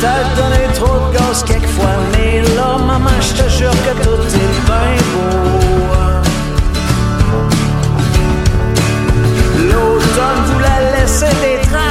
T'as donné trop de gaz quelquefois, mais là, maman, je te jure que tout est bien beau. L'automne vous la laisser des traces